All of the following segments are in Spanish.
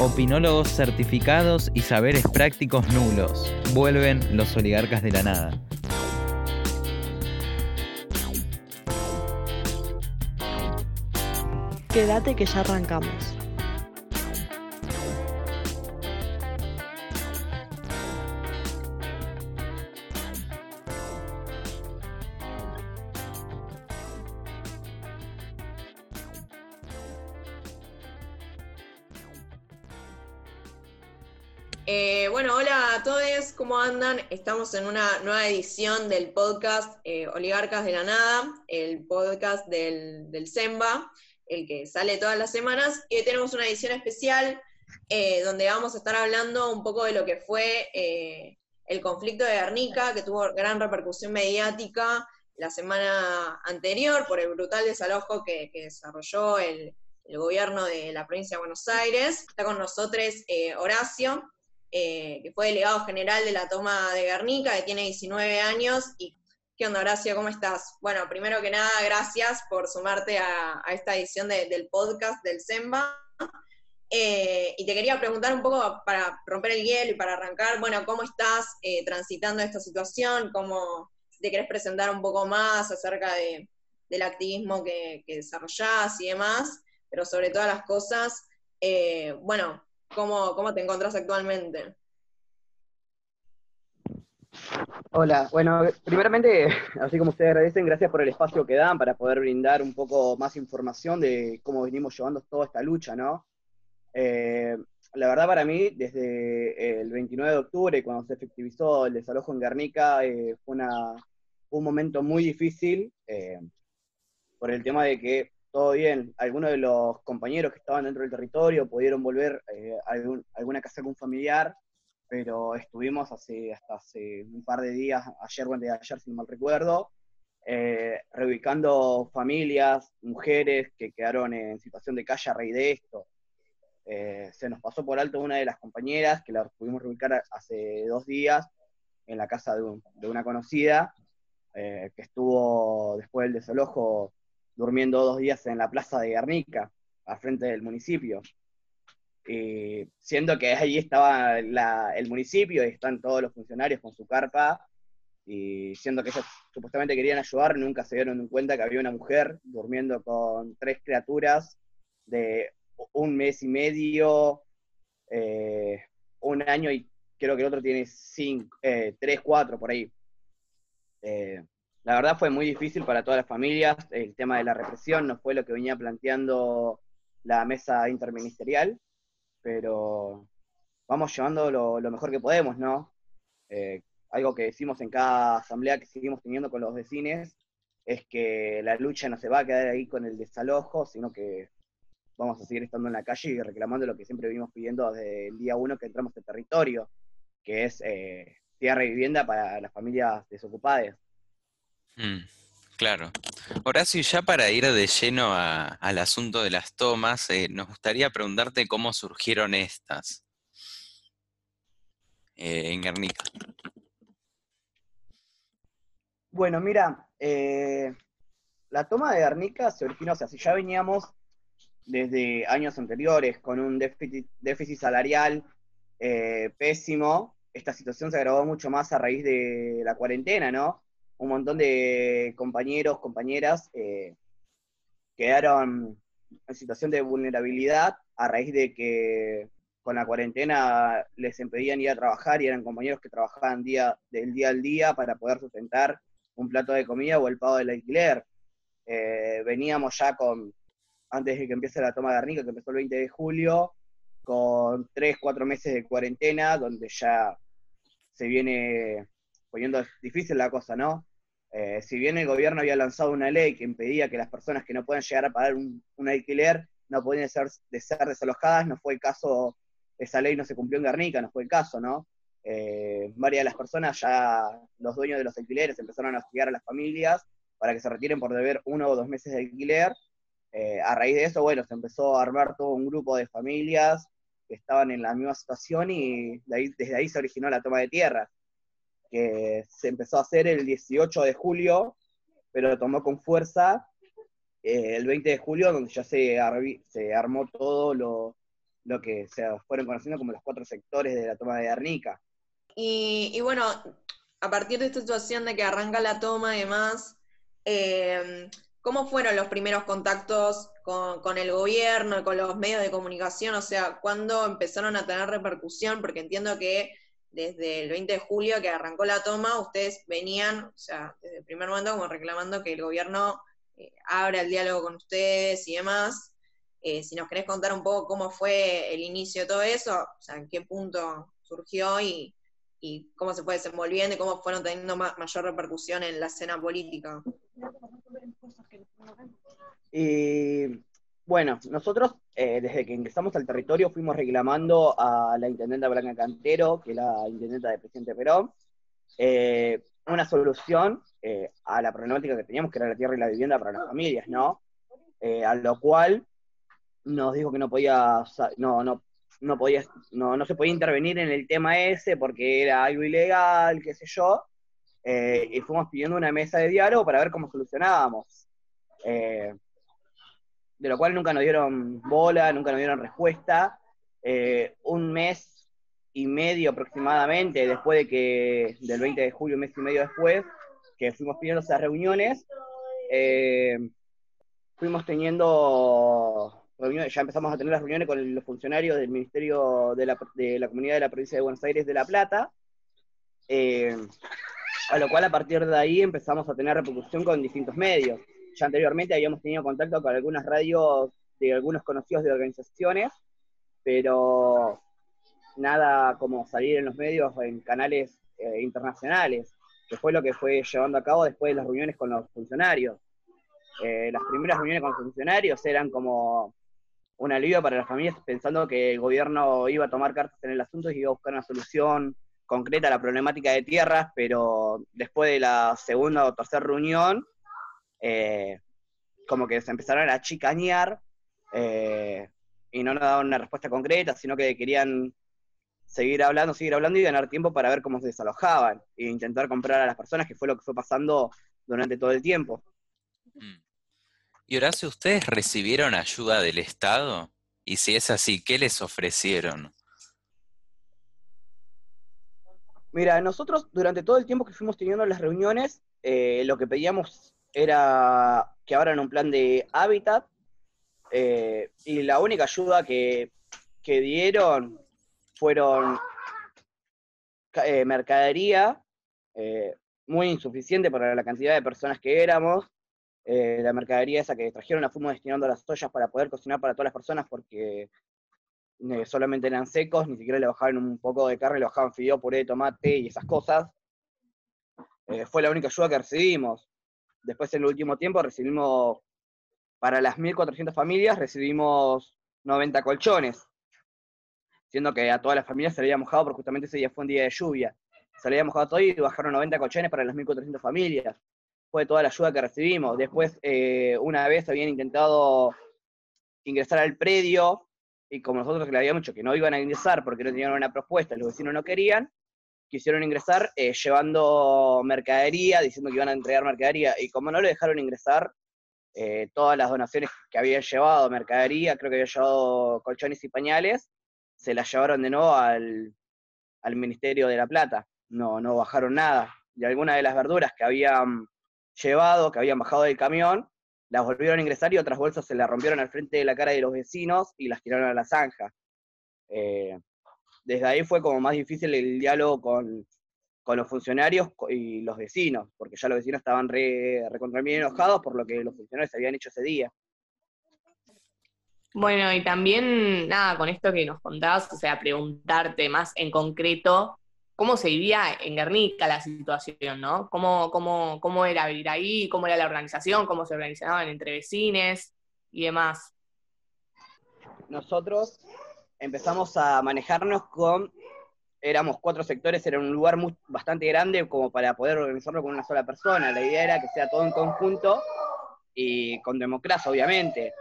Opinólogos certificados y saberes prácticos nulos. Vuelven los oligarcas de la nada. Quédate que ya arrancamos. Estamos en una nueva edición del podcast eh, Oligarcas de la Nada, el podcast del, del SEMBA, el que sale todas las semanas, y hoy tenemos una edición especial eh, donde vamos a estar hablando un poco de lo que fue el conflicto de Guernica, que tuvo gran repercusión mediática la semana anterior por el brutal desalojo que, desarrolló el gobierno de la provincia de Buenos Aires. Está con nosotros Horacio, eh, que fue delegado general de la toma de Guernica, que tiene 19 años. ¿Y qué onda, Horacio? ¿Cómo estás? Bueno, primero que nada, gracias por sumarte a, esta edición del podcast del SEMBA. Eh, y te quería preguntar un poco para romper el hielo y para arrancar, bueno, ¿cómo estás eh, transitando esta situación? ¿Cómo te querés presentar un poco más acerca del activismo que, que, desarrollás y demás? Pero sobre todas las cosas, bueno, ¿Cómo, te encontrás actualmente? Hola, bueno, primeramente, así como ustedes agradecen, gracias por el espacio que dan para poder brindar un poco más información de cómo venimos llevando toda esta lucha, ¿no? Eh, la verdad para mí, desde el 29 de octubre, cuando se efectivizó el desalojo en Guernica, eh, fue un momento muy difícil eh, por el tema de que todo bien. Algunos de los compañeros que estaban dentro del territorio pudieron volver eh, a, alguna casa con un familiar, pero estuvimos hace, hasta hace un par de días, ayer o de ayer, si no mal recuerdo, eh, reubicando familias, mujeres que quedaron en situación de calle a raíz de esto. Eh, se nos pasó por alto una de las compañeras que la pudimos reubicar hace dos días en la casa de una conocida, que estuvo después del desalojo durmiendo dos días en la plaza de Guernica, al frente del municipio. Y siendo que ahí estaba el municipio y están todos los funcionarios con su carpa, y siendo que ellos supuestamente querían ayudar, nunca se dieron cuenta que había una mujer durmiendo con tres criaturas de un mes y medio, eh, un año y creo que el otro tiene cinco, eh, tres, cuatro por ahí. Eh, la verdad fue muy difícil para todas las familias, el tema de la represión no fue lo que venía planteando la mesa interministerial, pero vamos llevando lo, mejor que podemos, ¿no? Eh, algo que decimos en cada asamblea que seguimos teniendo con los vecinos es que la lucha no se va a quedar ahí con el desalojo, sino que vamos a seguir estando en la calle y reclamando lo que siempre venimos pidiendo desde el día uno que entramos al territorio, que es eh, tierra y vivienda para las familias desocupadas. Mm, claro. Horacio, ya para ir de lleno al asunto de las tomas, eh, nos gustaría preguntarte cómo surgieron estas eh, en Guernica. Bueno, mira, eh, la toma de Guernica se originó, o sea, si ya veníamos desde años anteriores con un déficit salarial pésimo, esta situación se agravó mucho más a raíz de la cuarentena, ¿no? Un montón de compañeros, compañeras eh, quedaron en situación de vulnerabilidad a raíz de que con la cuarentena les impedían ir a trabajar y eran compañeros que trabajaban día, del día al día para poder sustentar un plato de comida o el pago del alquiler. Eh, veníamos ya con, antes de que empiece la toma de Arnica, que empezó el 20 de julio, con tres, cuatro meses de cuarentena, donde ya se viene poniendo difícil la cosa, ¿no? Eh, si bien el gobierno había lanzado una ley que impedía que las personas que no pueden llegar a pagar un, alquiler no podían ser desalojadas, no fue el caso, esa ley no se cumplió en Guernica, no fue el caso, ¿no? Eh, varias de las personas, ya los dueños de los alquileres empezaron a hostigar a las familias para que se retiren por deber uno o dos meses de alquiler. Eh, a raíz de eso, bueno, se empezó a armar todo un grupo de familias que estaban en la misma situación y desde ahí se originó la toma de tierras que se empezó a hacer el 18 de julio, pero tomó con fuerza eh, el 20 de julio, donde ya se, se armó todo lo, lo que se fueron conociendo como los cuatro sectores de la toma de Guernica. Y, y bueno, a partir de esta situación de que arranca la toma y demás, eh, ¿cómo fueron los primeros contactos con, con, el gobierno, con los medios de comunicación? O sea, ¿cuándo empezaron a tener repercusión? Porque entiendo que desde el 20 de julio que arrancó la toma, ustedes venían, o sea, desde el primer momento como reclamando que el gobierno eh, abra el diálogo con ustedes y demás. Eh, si nos querés contar un poco cómo fue el inicio de todo eso, o sea, en qué punto surgió y, cómo se fue desenvolviendo y cómo fueron teniendo mayor repercusión en la escena política. Y bueno, nosotros eh, desde que ingresamos al territorio fuimos reclamando a la intendenta Blanca Cantero, que es la intendenta del presidente Perón, eh, una solución eh, a la problemática que teníamos, que era la tierra y la vivienda para las familias, ¿no? A lo cual nos dijo que no podía, no, no, no podía, no, no se podía intervenir en el tema ese porque era algo ilegal, qué sé yo, y fuimos pidiendo una mesa de diálogo para ver cómo solucionábamos. De lo cual nunca nos dieron bola, nunca nos dieron respuesta. Eh, un mes y medio aproximadamente, después de que, del 20 de julio, un mes y medio después, que fuimos pidiendo esas reuniones, eh, fuimos teniendo reuniones, ya empezamos a tener las reuniones con los funcionarios del Ministerio de la, de la Comunidad de la Provincia de Buenos Aires de La Plata, eh, a lo cual a partir de ahí empezamos a tener repercusión con distintos medios. Anteriormente habíamos tenido contacto con algunas radios de algunos conocidos de organizaciones, pero nada como salir en los medios en canales eh, internacionales, que fue lo que fue llevando a cabo después de las reuniones con los funcionarios. Eh, las primeras reuniones con los funcionarios eran como un alivio para las familias pensando que el gobierno iba a tomar cartas en el asunto y iba a buscar una solución concreta a la problemática de tierras, pero después de la segunda o tercera reunión, eh, como que se empezaron a chicañar eh, y no nos daban una respuesta concreta, sino que querían seguir hablando, seguir hablando y ganar tiempo para ver cómo se desalojaban e intentar comprar a las personas, que fue lo que fue pasando durante todo el tiempo. Mm. Y Horacio, ¿ustedes recibieron ayuda del Estado? Y si es así, ¿qué les ofrecieron? Mira, nosotros durante todo el tiempo que fuimos teniendo las reuniones, eh, lo que pedíamos era que abran un plan de hábitat eh, y la única ayuda que, que dieron fueron eh, mercadería, eh, muy insuficiente para la cantidad de personas que éramos, la mercadería esa que trajeron la fuimos destinando a las ollas para poder cocinar para todas las personas porque solamente eran secos, ni siquiera le bajaban un poco de carne, le bajaban fideo, puré de tomate y esas cosas. Fue la única ayuda que recibimos. Después en el último tiempo recibimos, para las 1.400 familias, recibimos 90 colchones, siendo que a todas las familias se le había mojado porque justamente ese día fue un día de lluvia. Se le había mojado todo y bajaron 90 colchones para las 1.400 familias. Fue toda la ayuda que recibimos. Después, eh, una vez habían intentado ingresar al predio y como nosotros le habíamos dicho que no iban a ingresar porque no tenían una propuesta, los vecinos no querían, quisieron ingresar eh, llevando mercadería, diciendo que iban a entregar mercadería, y como no lo dejaron ingresar, eh, todas las donaciones que habían llevado, mercadería, creo que había llevado colchones y pañales, se las llevaron de nuevo al, al Ministerio de la Plata, no, no bajaron nada, y algunas de las verduras que habían llevado, que habían bajado del camión, las volvieron a ingresar y otras bolsas se las rompieron al frente de la cara de los vecinos y las tiraron a la zanja. Eh, desde ahí fue como más difícil el diálogo con, con, los funcionarios y los vecinos, porque ya los vecinos estaban re, recontra bien enojados por lo que los funcionarios habían hecho ese día. Bueno, y también, nada, con esto que nos contabas, o sea, preguntarte más en concreto cómo se vivía en Guernica la situación, ¿no? ¿Cómo, cómo, cómo era vivir ahí? ¿Cómo era la organización? ¿Cómo se organizaban entre vecines y demás? Nosotros empezamos a manejarnos con, éramos cuatro sectores, era un lugar muy, bastante grande como para poder organizarlo con una sola persona. La idea era que sea todo en conjunto y con democracia, obviamente.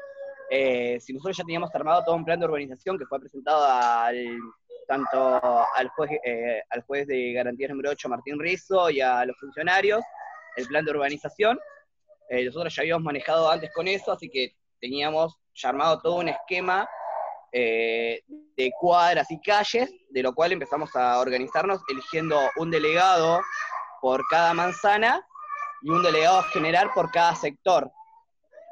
Eh, si nosotros ya teníamos armado todo un plan de urbanización que fue presentado al tanto al juez, eh, al juez de garantías número 8, Martín Rizzo, y a los funcionarios, el plan de urbanización. Eh, nosotros ya habíamos manejado antes con eso, así que teníamos ya armado todo un esquema eh, de cuadras y calles, de lo cual empezamos a organizarnos eligiendo un delegado por cada manzana y un delegado general por cada sector.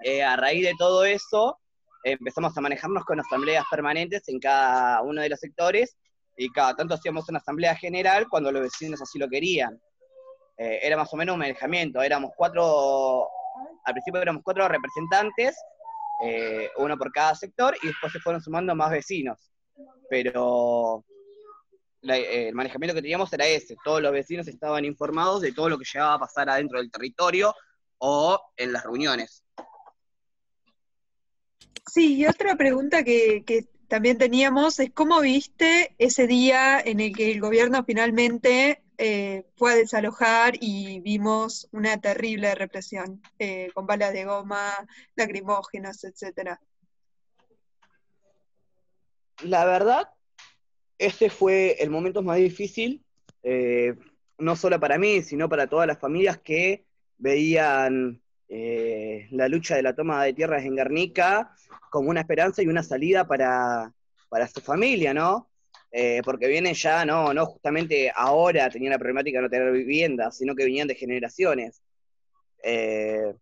Eh, a raíz de todo eso, empezamos a manejarnos con asambleas permanentes en cada uno de los sectores y cada tanto hacíamos una asamblea general cuando los vecinos así lo querían. Eh, era más o menos un manejamiento, éramos cuatro, al principio éramos cuatro representantes, eh, uno por cada sector, y después se fueron sumando más vecinos. Pero el manejamiento que teníamos era ese, todos los vecinos estaban informados de todo lo que llegaba a pasar adentro del territorio o en las reuniones. Sí, y otra pregunta que, también teníamos es cómo viste ese día en el que el gobierno finalmente eh, fue a desalojar y vimos una terrible represión eh, con balas de goma, lacrimógenas, etcétera. La verdad, este fue el momento más difícil, eh, no solo para mí, sino para todas las familias que veían la lucha de la toma de tierras en Guernica como una esperanza y una salida para, su familia, ¿no? Eh, porque vienen ya, no, no justamente ahora tenían la problemática de no tener vivienda, sino que venían de generaciones. Eh,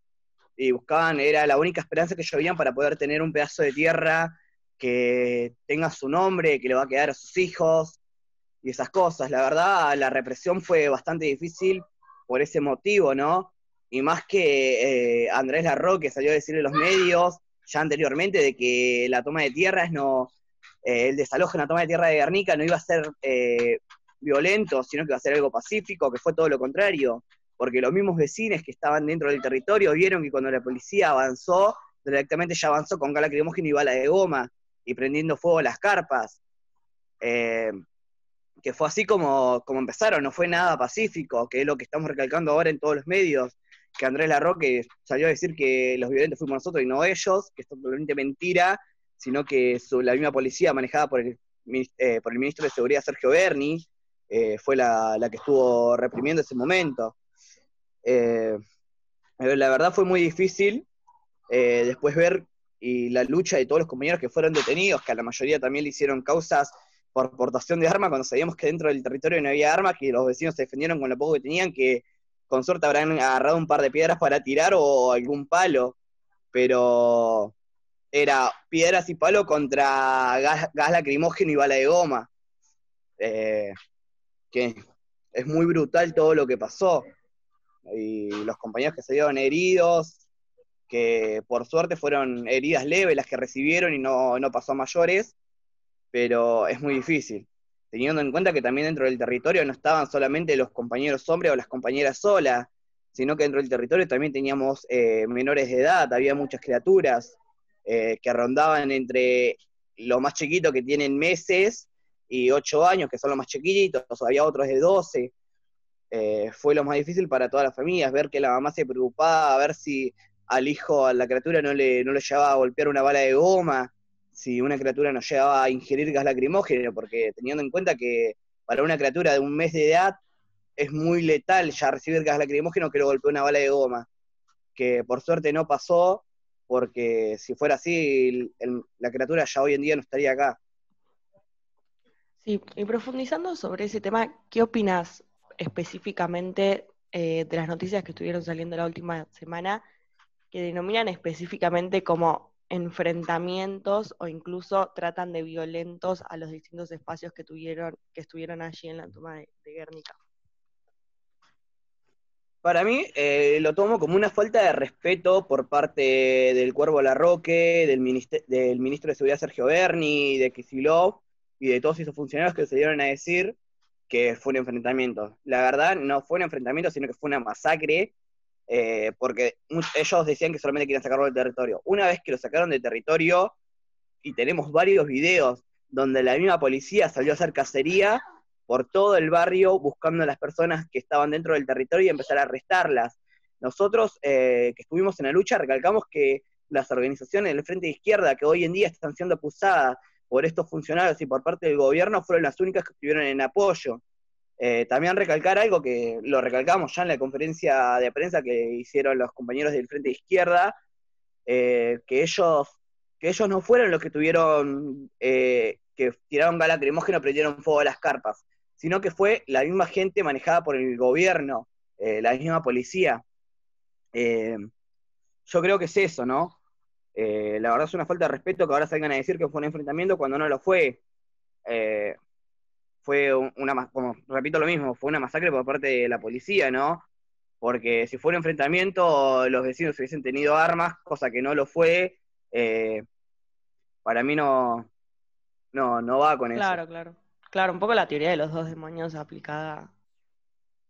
y buscaban, era la única esperanza que ellos veían para poder tener un pedazo de tierra que tenga su nombre, que le va a quedar a sus hijos, y esas cosas. La verdad, la represión fue bastante difícil por ese motivo, ¿no? Y más que eh, Andrés Larroque salió a decirle a los medios ya anteriormente de que la toma de tierras no, eh, el desalojo en la toma de tierra de Guernica no iba a ser eh, violento, sino que iba a ser algo pacífico, que fue todo lo contrario, porque los mismos vecinos que estaban dentro del territorio vieron que cuando la policía avanzó, directamente ya avanzó con gala lacrimógena y bala de goma, y prendiendo fuego a las carpas. Eh, que fue así como, como empezaron, no fue nada pacífico, que es lo que estamos recalcando ahora en todos los medios, que Andrés Larroque salió a decir que los violentos fuimos nosotros y no ellos, que es totalmente mentira, sino que la misma policía manejada por el, eh, por el ministro de Seguridad Sergio Berni eh, fue la, que estuvo reprimiendo ese momento. Eh, la verdad fue muy difícil después ver y la lucha de todos los compañeros que fueron detenidos, que a la mayoría también le hicieron causas por portación de armas, cuando sabíamos que dentro del territorio no había armas, que los vecinos se defendieron con lo poco que tenían, que con suerte habrán agarrado un par de piedras para tirar o algún palo, pero era piedras y palo contra gas, lacrimógeno y bala de goma. Eh, que es muy brutal todo lo que pasó. Y los compañeros que se dieron heridos, que por suerte fueron heridas leves las que recibieron y no, no pasó mayores, pero es muy difícil teniendo en cuenta que también dentro del territorio no estaban solamente los compañeros hombres o las compañeras solas, sino que dentro del territorio también teníamos eh, menores de edad, había muchas criaturas eh, que rondaban entre los más chiquitos que tienen meses y ocho años, que son los más chiquitos, había otros de doce. Eh, fue lo más difícil para todas las familias, ver que la mamá se preocupaba, ver si al hijo, a la criatura no le, no le llevaba a golpear una bala de goma, si una criatura no llegaba a ingerir gas lacrimógeno, porque teniendo en cuenta que para una criatura de un mes de edad es muy letal ya recibir gas lacrimógeno que lo golpeó una bala de goma, que por suerte no pasó, porque si fuera así, la criatura ya hoy en día no estaría acá. Sí, y profundizando sobre ese tema, ¿qué opinas específicamente eh, de las noticias que estuvieron saliendo la última semana que denominan específicamente como enfrentamientos o incluso tratan de violentos a los distintos espacios que tuvieron, que estuvieron allí en la toma de, Guernica. Para mí eh, lo tomo como una falta de respeto por parte del Cuervo Larroque, del, del ministro de Seguridad Sergio Berni, de Kisilov y de todos esos funcionarios que se dieron a decir que fue un enfrentamiento. La verdad no fue un enfrentamiento, sino que fue una masacre eh, porque ellos decían que solamente querían sacarlo del territorio. Una vez que lo sacaron del territorio, y tenemos varios videos donde la misma policía salió a hacer cacería por todo el barrio buscando a las personas que estaban dentro del territorio y empezar a arrestarlas. Nosotros eh, que estuvimos en la lucha recalcamos que las organizaciones del Frente de Izquierda que hoy en día están siendo acusadas por estos funcionarios y por parte del gobierno fueron las únicas que estuvieron en apoyo. Eh, también recalcar algo que lo recalcamos ya en la conferencia de prensa que hicieron los compañeros del Frente de Izquierda, eh, que ellos, que ellos no fueron los que tuvieron, eh, que tiraron gas lacrimógeno, prendieron fuego a las carpas, sino que fue la misma gente manejada por el gobierno, eh, la misma policía. Eh, yo creo que es eso, ¿no? la verdad es una falta de respeto que ahora salgan a decir que fue un enfrentamiento cuando no lo fue. fue una, como repito lo mismo, fue una masacre por parte de la policía, ¿no? Porque si fuera un enfrentamiento, los vecinos hubiesen tenido armas, cosa que no lo fue, eh, para mí no, no, no va con eso. Claro, claro. Claro, un poco la teoría de los dos demonios aplicada,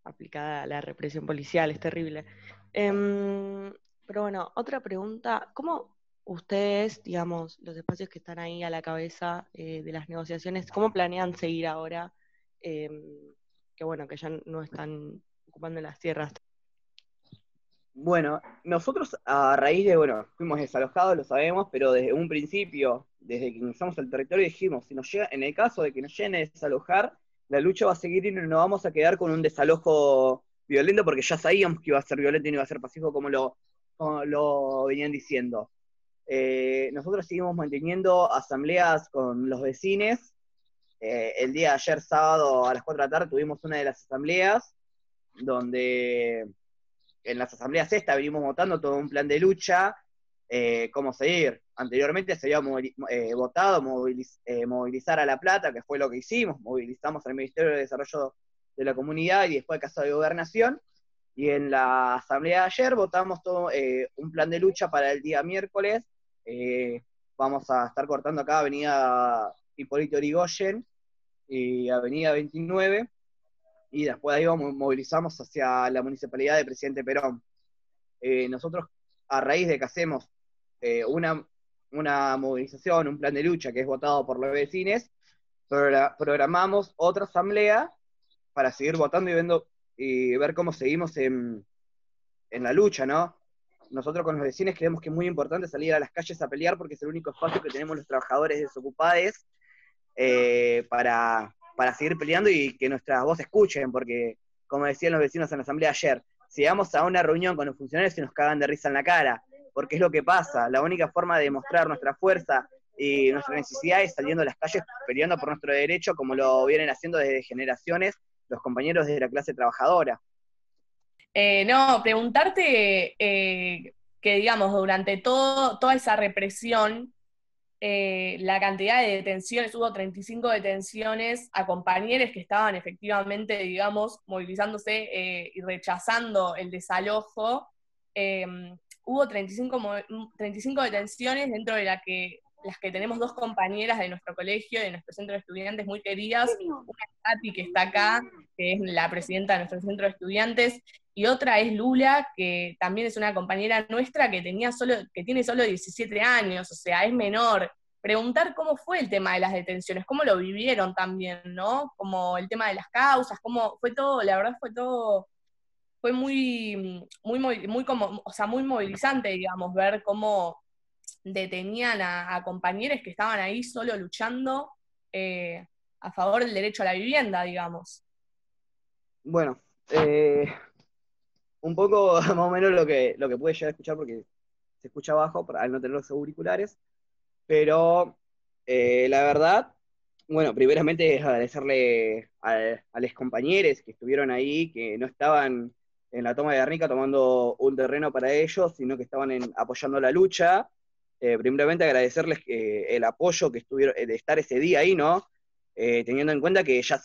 aplicada a la represión policial, es terrible. Em, pero bueno, otra pregunta, ¿cómo ustedes, digamos, los espacios que están ahí a la cabeza eh, de las negociaciones, cómo planean seguir ahora? Em, que bueno, que ya no están ocupando las tierras bueno, nosotros a raíz de, bueno, fuimos desalojados, lo sabemos, pero desde un principio, desde que ingresamos al territorio, dijimos, si nos llega, en el caso de que nos lleguen a desalojar, la lucha va a seguir y no nos vamos a quedar con un desalojo violento, porque ya sabíamos que iba a ser violento y no iba a ser pacífico como lo, lo venían diciendo. Eh, nosotros seguimos manteniendo asambleas con los vecinos. Eh, el día de ayer, sábado, a las 4 de la tarde, tuvimos una de las asambleas donde en las asambleas esta venimos votando todo un plan de lucha, eh, cómo seguir. Anteriormente se había eh, votado eh, movilizar a La Plata, que fue lo que hicimos, movilizamos al Ministerio de Desarrollo de la Comunidad y después Casa de Gobernación, y en la asamblea de ayer votamos todo un plan de lucha para el día miércoles. vamos a estar cortando acá Avenida Hipólito Origoyen y Avenida 29, y después de ahí movilizamos hacia la municipalidad de Presidente Perón. Eh, nosotros, a raíz de que hacemos eh, una, una movilización, un plan de lucha que es votado por los vecinos, programamos otra asamblea para seguir votando y, viendo, y ver cómo seguimos en, en la lucha, ¿no? Nosotros con los vecinos creemos que es muy importante salir a las calles a pelear porque es el único espacio que tenemos los trabajadores desocupados eh, para, para seguir peleando y que nuestras voces escuchen, porque, como decían los vecinos en la asamblea ayer, si vamos a una reunión con los funcionarios se nos cagan de risa en la cara, porque es lo que pasa, la única forma de demostrar nuestra fuerza y nuestra necesidad es saliendo a las calles peleando por nuestro derecho, como lo vienen haciendo desde generaciones los compañeros de la clase trabajadora. Eh, no, preguntarte eh, que, digamos, durante todo, toda esa represión, eh, la cantidad de detenciones, hubo 35 detenciones a compañeros que estaban efectivamente, digamos, movilizándose eh, y rechazando el desalojo. Em, hubo 35, 35 detenciones dentro de la que, las que tenemos dos compañeras de nuestro colegio, de nuestro centro de estudiantes muy queridas, una Katy que está acá, que es la presidenta de nuestro centro de estudiantes, y otra es Lula, que también es una compañera nuestra que, tenía solo, que tiene solo 17 años, o sea, es menor. Preguntar cómo fue el tema de las detenciones, cómo lo vivieron también, ¿no? Como el tema de las causas, cómo fue todo, la verdad fue todo, fue muy, muy, muy, como, o sea, muy movilizante, digamos, ver cómo detenían a, compañeros que estaban ahí solo luchando eh, a favor del derecho a la vivienda, digamos. Bueno, eh, un poco más o menos lo que, lo que pude llegar a escuchar porque se escucha abajo al no tener los auriculares, pero eh, la verdad, bueno, primeramente es agradecerle a, los compañeros que estuvieron ahí, que no estaban en la toma de Guernica tomando un terreno para ellos, sino que estaban apoyando la lucha. Eh, primeramente agradecerles el apoyo que estuvieron, de estar ese día ahí, ¿no? Eh, teniendo en cuenta que ya,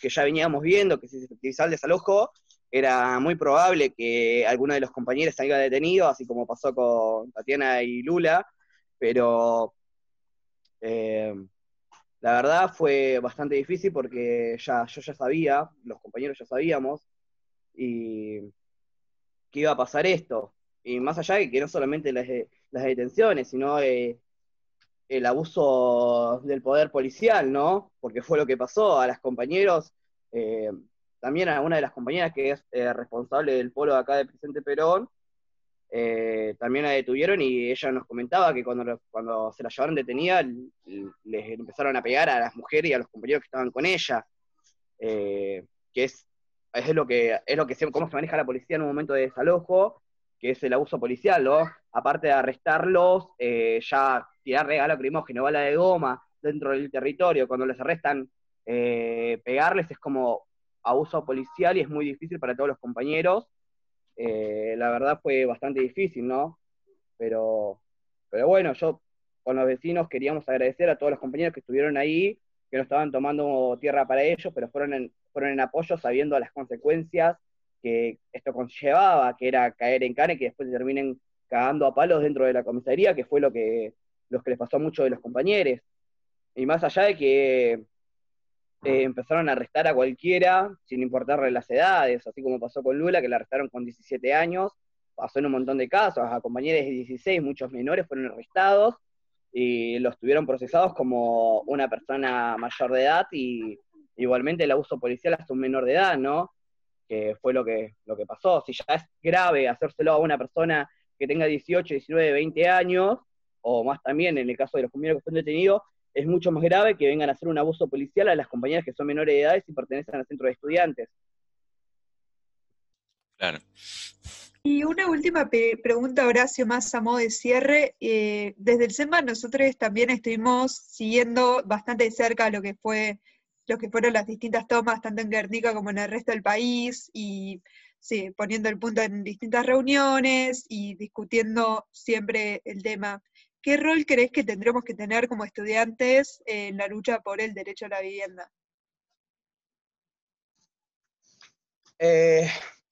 que ya veníamos viendo que se efectivizaba el desalojo, era muy probable que alguno de los compañeros salga detenido, así como pasó con Tatiana y Lula, pero eh, la verdad fue bastante difícil porque ya, yo ya sabía, los compañeros ya sabíamos, y que iba a pasar esto. Y más allá de que no solamente las, las detenciones, sino eh, el abuso del poder policial, ¿no? Porque fue lo que pasó a los compañeros. Eh, también a una de las compañeras que es eh, responsable del polo de acá de Presidente Perón, eh, también la detuvieron y ella nos comentaba que cuando, cuando se la llevaron detenida les empezaron a pegar a las mujeres y a los compañeros que estaban con ella, eh, que es, es lo que es lo que se, cómo se maneja la policía en un momento de desalojo, que es el abuso policial, ¿no? Aparte de arrestarlos, ya tirar regalo lacrimógeno, bala de goma dentro del territorio, cuando les arrestan, pegarles es como abuso policial y es muy difícil para todos los compañeros. Eh, la verdad fue bastante difícil, ¿no? Pero, pero bueno, yo con los vecinos queríamos agradecer a todos los compañeros que estuvieron ahí, que no estaban tomando tierra para ellos, pero fueron en, fueron en apoyo sabiendo las consecuencias que esto conllevaba, que era caer en cane, que después se terminen cagando a palos dentro de la comisaría, que fue lo que, lo que les pasó a muchos de los compañeros. Y más allá de que eh, empezaron a arrestar a cualquiera, sin importarle las edades, así como pasó con Lula, que la arrestaron con 17 años, pasó en un montón de casos, a compañeros de 16, muchos menores fueron arrestados y los tuvieron procesados como una persona mayor de edad y igualmente el abuso policial hasta un menor de edad, ¿no? Que fue lo que, lo que pasó. Si ya es grave hacérselo a una persona que tenga 18, 19, 20 años, o más también en el caso de los compañeros que están detenidos, es mucho más grave que vengan a hacer un abuso policial a las compañeras que son menores de edad y pertenecen al centro de estudiantes. Claro. Y una última pregunta, Horacio, más a modo de cierre. Eh, desde el SEMA nosotros también estuvimos siguiendo bastante de cerca lo que fue lo que fueron las distintas tomas, tanto en Guernica como en el resto del país, y sí, poniendo el punto en distintas reuniones y discutiendo siempre el tema. ¿Qué rol crees que tendremos que tener como estudiantes en la lucha por el derecho a la vivienda? Eh,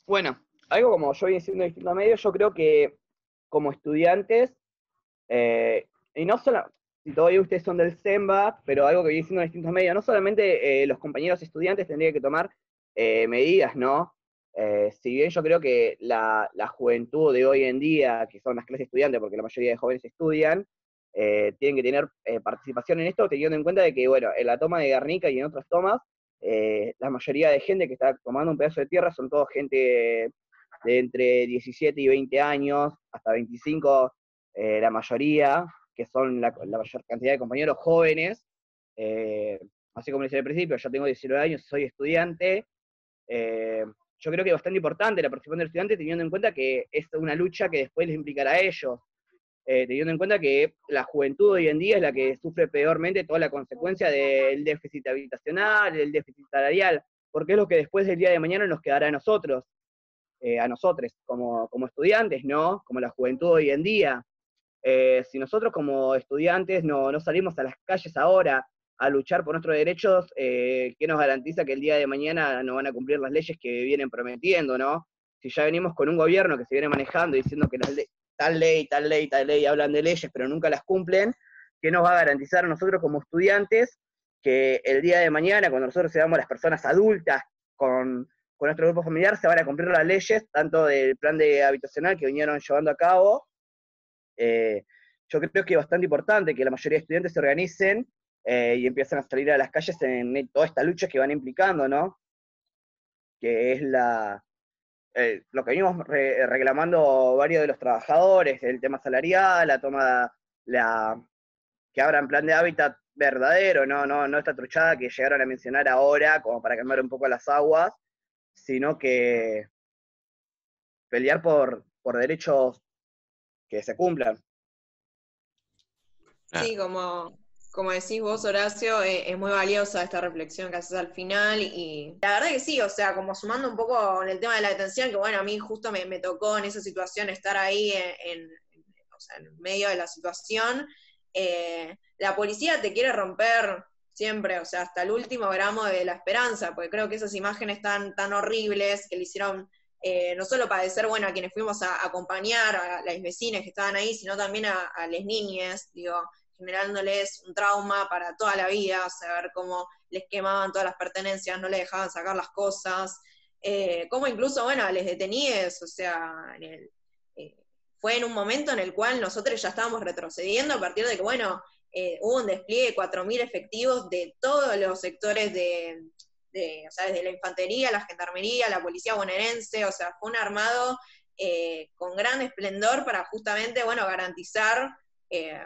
bueno, algo como yo voy diciendo en distintos medios, yo creo que como estudiantes, eh, y no solo, si todavía ustedes son del SEMBA, pero algo que viene siendo en distintos medios, no solamente eh, los compañeros estudiantes tendrían que tomar medidas, ¿no? Eh, si bien yo creo que la, juventud de hoy en día, que son las clases estudiantes, porque la mayoría de jóvenes estudian, tienen que tener participación en esto, teniendo en cuenta de que, bueno, en la toma de Garnica y en otras tomas, la mayoría de gente que está tomando un pedazo de tierra son todos gente de entre 17 y 20 años, hasta 25, la mayoría, que son la, mayor cantidad de compañeros jóvenes. Eh, así como decía al principio, yo tengo 19 años, soy estudiante. Eh, yo creo que es bastante importante la participación del estudiante teniendo en cuenta que es una lucha que después les implicará a ellos. Eh, teniendo en cuenta que la juventud hoy en día es la que sufre peormente toda la consecuencia del déficit habitacional, del déficit salarial, porque es lo que después del día de mañana nos quedará a nosotros, a nosotros como, como estudiantes, ¿no? Como la juventud hoy en día. Eh, si nosotros como estudiantes no, salimos a las calles ahora a luchar por nuestros derechos, eh, ¿qué nos garantiza que el día de mañana no van a cumplir las leyes que vienen prometiendo, no? Si ya venimos con un gobierno que se viene manejando diciendo que tal ley, tal ley, tal ley, hablan de leyes, pero nunca las cumplen, ¿qué nos va a garantizar a nosotros como estudiantes que el día de mañana, cuando nosotros seamos las personas adultas con, con nuestro grupo familiar, se van a cumplir las leyes, tanto del plan de habitacional que vinieron llevando a cabo, eh, yo creo que es bastante importante que la mayoría de estudiantes se organicen eh, y empiecen a salir a las calles en toda esta lucha que van implicando, ¿no? Que es la, eh, lo que venimos reclamando varios de los trabajadores, el tema salarial, la toma, la, que abran plan de hábitat verdadero, no, no, no esta truchada que llegaron a mencionar ahora, como para calmar un poco las aguas, sino que pelear por, por derechos que se cumplan. Sí, como, como decís vos, Horacio, eh, es muy valiosa esta reflexión que haces al final y la verdad que sí, o sea, como sumando un poco en el tema de la detención, que bueno, a mí justo me, tocó en esa situación estar ahí en, medio de la situación, eh, la policía te quiere romper siempre, o sea, hasta el último gramo de la esperanza, porque creo que esas imágenes tan, tan horribles que le hicieron eh, no solo padecer, bueno, a quienes fuimos a, acompañar, a las vecinas que estaban ahí, sino también a, las niñas, digo, generándoles un trauma para toda la vida, saber cómo les quemaban todas las pertenencias, no les dejaban sacar las cosas, eh, cómo incluso, bueno, les deteníes, o sea, eh, fue en un momento en el cual nosotros ya estábamos retrocediendo a partir de que, bueno, hubo un despliegue de 4.000 efectivos de todos los sectores de, o sea, desde la infantería, la gendarmería, la policía bonaerense, o sea, fue un armado eh, con gran esplendor para justamente, bueno, garantizar, eh,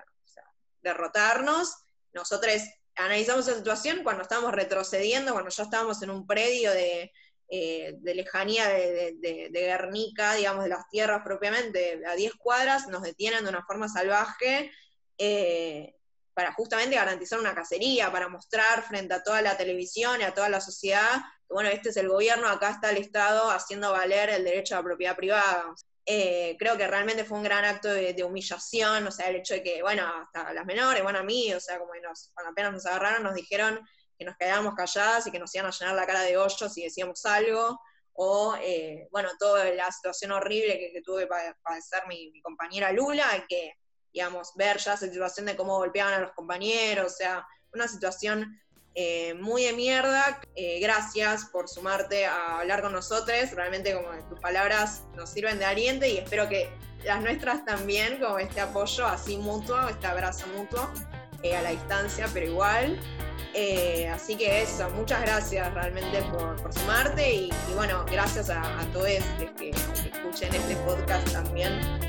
derrotarnos. Nosotros analizamos la situación cuando estábamos retrocediendo, cuando ya estábamos en un predio de, eh, lejanía de, de, Guernica, digamos, de las tierras propiamente, a 10 cuadras, nos detienen de una forma salvaje eh, para justamente garantizar una cacería, para mostrar frente a toda la televisión y a toda la sociedad que, bueno, este es el gobierno, acá está el Estado haciendo valer el derecho a la propiedad privada. Eh, creo que realmente fue un gran acto de, humillación, o sea, el hecho de que, bueno, hasta las menores, bueno, a mí, o sea, como nos, cuando apenas nos agarraron, nos dijeron que nos quedábamos calladas y que nos iban a llenar la cara de hoyos si decíamos algo, o, eh, bueno, toda la situación horrible que, tuve para padecer mi, mi, compañera Lula, que, digamos, ver ya esa situación de cómo golpeaban a los compañeros, o sea, una situación eh, muy de mierda. Eh, gracias por sumarte a hablar con nosotros. Realmente como tus palabras nos sirven de aliento y espero que las nuestras también, como este apoyo así mutuo, este abrazo mutuo, eh, a la distancia, pero igual. así que eso, muchas gracias realmente por, sumarte y, bueno, gracias a, todos los que, que escuchen este podcast también